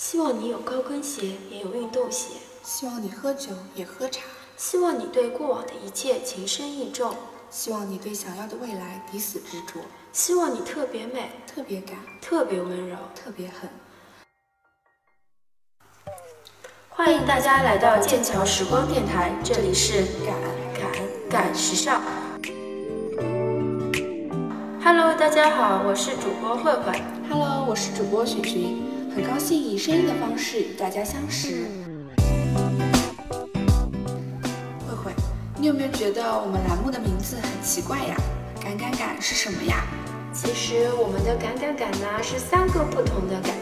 希望你有高跟鞋，也有运动鞋。希望你喝酒也喝茶。希望你对过往的一切情深意重。希望你对想要的未来抵死执着。希望你特别美，特别敢，特别温柔，特别狠。欢迎大家来到剑桥时光电台，这里是敢敢敢时尚。Hello，大家好，我是主播慧慧。Hello，我是主播雪寻，很高兴以声音的方式与大家相识。慧慧，你有没有觉得我们栏目的名字很奇怪呀？敢敢敢是什么呀？其实我们的敢敢敢呢是三个不同的敢。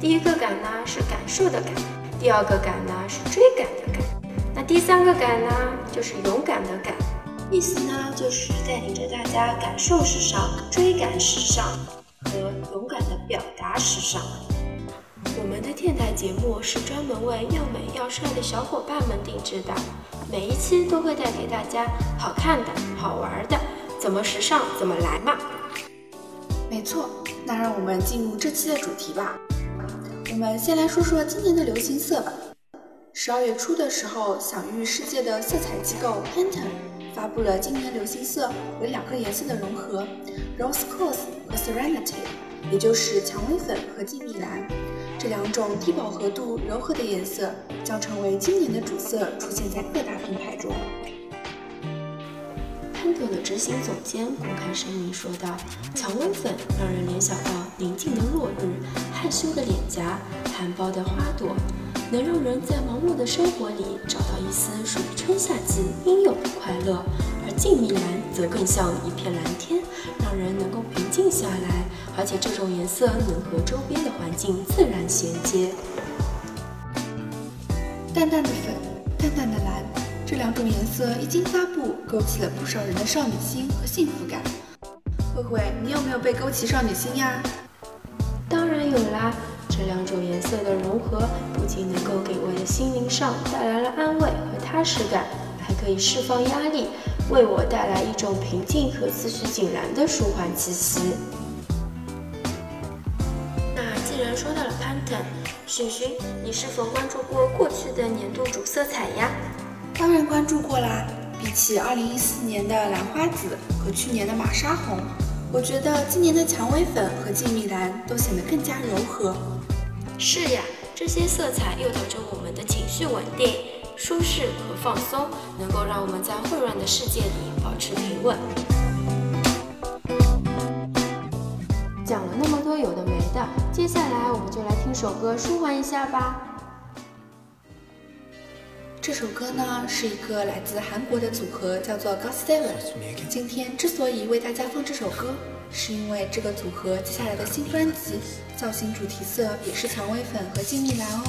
第一个敢呢是感受的感，第二个敢呢是追赶的赶，那第三个敢呢就是勇敢的敢。意思呢，就是带领着大家感受时尚、追赶时尚表达时尚。我们的电台节目是专门为要美要帅的小伙伴们定制的，每一期都会带给大家好看的、好玩的，怎么时尚怎么来嘛。没错，那让我们进入这期的主题吧。我们先来说说今年的流行色吧。十二月初的时候，享誉世界的色彩机构 Pantone。发布了今年流行色为两个颜色的融合，Rose Quartz 和 Serenity，也就是蔷薇粉和静谧蓝。这两种低饱和度、柔和的颜色将成为今年的主色，出现在各大品牌中。潘朵的执行总监公开声明说道：“蔷薇粉让人联想到宁静的落日、害羞的脸颊、含苞的花朵。”能让人在忙碌的生活里找到一丝属于春夏季应有的快乐，静谧蓝则更像一片蓝天，让人能够平静下来，而且这种颜色能和周边的环境自然衔接。淡淡的粉，淡淡的蓝，这两种颜色一经发布，勾起了不少人的少女心和幸福感。慧慧，你有没有被勾起少女心呀？当然有啦。这两种颜色的融合，不仅能够给我的心灵上带来了安慰和踏实感，还可以释放压力，为我带来一种平静和思绪井然的舒缓气息。那既然说到了 Pantone，寻寻，你是否关注过过去的年度主色彩呀？当然关注过啦。比起2014年的兰花紫和去年的玛莎红，我觉得今年的蔷薇粉和静谧蓝都显得更加柔和。是呀，这些色彩诱导着我们的情绪稳定、舒适和放松，能够让我们在混乱的世界里保持平稳。讲了那么多有的没的，接下来我们就来听首歌舒缓一下吧。这首歌呢是一个来自韩国的组合，叫做 GOT7。今天之所以为大家放这首歌。是因为这个组合接下来的新专辑造型主题色也是蔷薇粉和静谧蓝哦。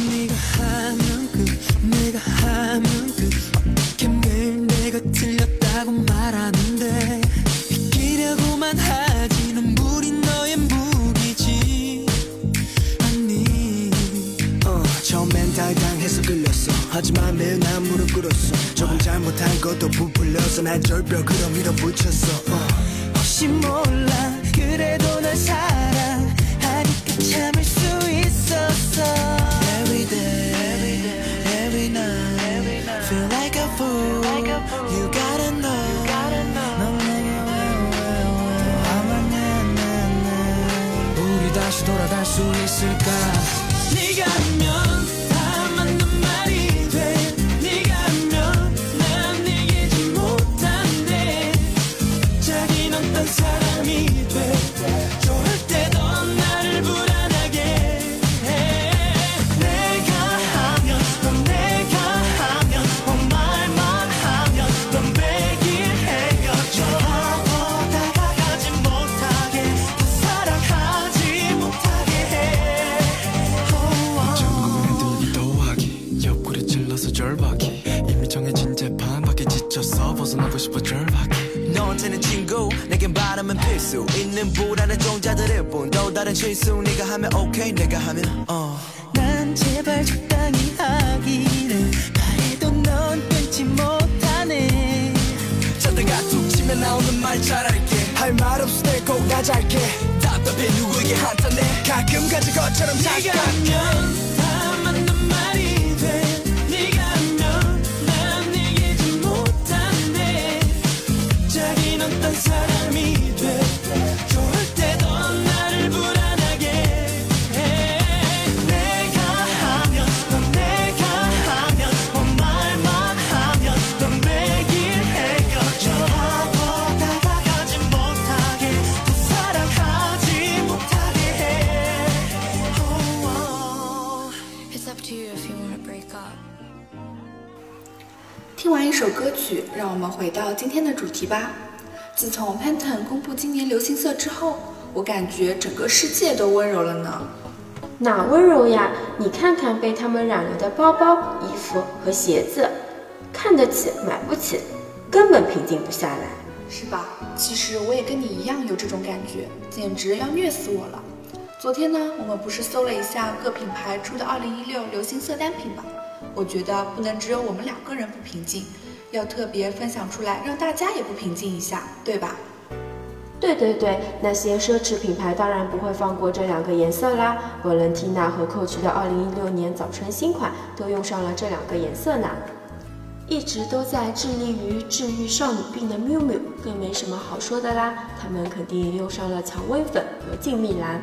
네가 하면 끝 내가 하면 끝. 어떻게 매일 내가 틀렸다고 말하는데 이기려고만 하지 는물이 너의 무기지. 아니. 어, 처음엔 달당해서 끌렸어. 하지만 매일 무릎 꿇었어. 조금 잘못한 것도 부풀려서 날 절벽으로 밀어붙였어. 어. 혹시 몰라. 그래도 날 사랑하니까 참을 수 있었어. 수 있을까? 네가 있는 보라는 종자들일 뿐또 다른 실수 네가 하면 오케이 내가 하면 어난 제발 적당히 하기를 바래도 넌 끊지 못하네. 자다가 툭 치면 나오는 말 잘할게. 할 말 없을 때꼭 가잘게. 답답해 누구에게 한탄해. 가끔 가져가 것처럼 다 首歌曲，让我们回到今天的主题吧。自从 Pantone 公布今年流行色之后，我感觉整个世界都温柔了呢。哪温柔呀？你看看被他们染了的包包、衣服和鞋子，看得起买不起，根本平静不下来。是吧？其实我也跟你一样有这种感觉，简直要虐死我了。昨天呢，我们不是搜了一下各品牌出的2016流行色单品吗？我觉得不能只有我们两个人不平静，要特别分享出来，让大家也不平静一下，对吧？对对对，那些奢侈品牌当然不会放过这两个颜色啦。Valentina 和 Coach 的2016年早春新款都用上了这两个颜色呢。一直都在致力于治愈少女病的 Miu Miu 更没什么好说的啦，他们肯定用上了蔷薇粉和静谧蓝。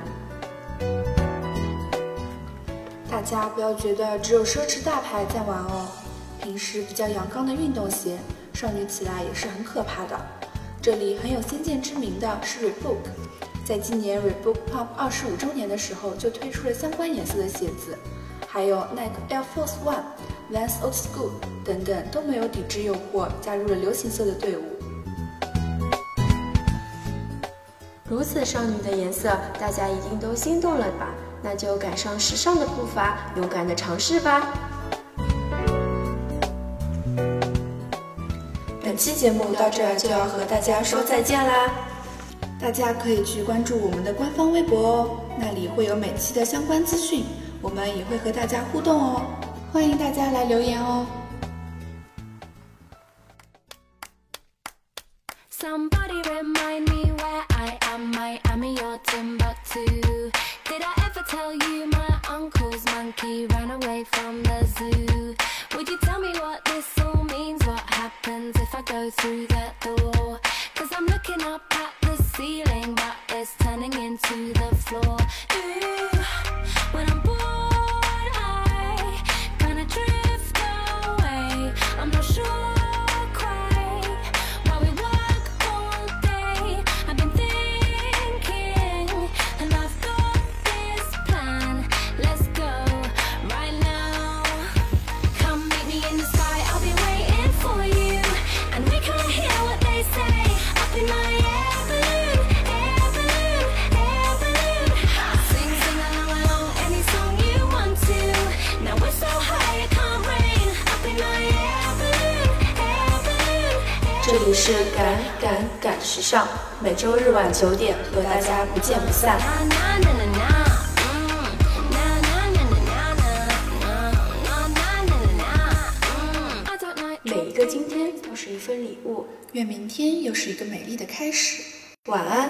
大家不要觉得只有奢侈大牌在玩哦，平时比较阳刚的运动鞋，少女起来也是很可怕的。这里很有先见之明的是 Reebok，在今年 Reebok Pop 二十五周年的时候就推出了相关颜色的鞋子，还有 Nike Air Force One、Vans Old School 等等都没有抵制诱惑，加入了流行色的队伍。如此少女的颜色，大家一定都心动了吧？那就赶上时尚的步伐，勇敢的尝试吧！本期节目到这儿就要和大家说再见啦！大家可以去关注我们的官方微博哦，那里会有每期的相关资讯，我们也会和大家互动哦，欢迎大家来留言哦。Somebody remind me where I am. Miami or Timbuktu. Did I ever tell you my uncle's monkey ran away from the zoo? Would you tell me what this all means? What happens if I go through that door? Cause I'm looking up at the ceiling, but it's turning into the floor. Ooh, when I'm bored, 赶赶赶时尚，每周日晚九点和大家不见不散。每一个今天都是一份礼物，愿明天又是一个美丽的开始。晚安。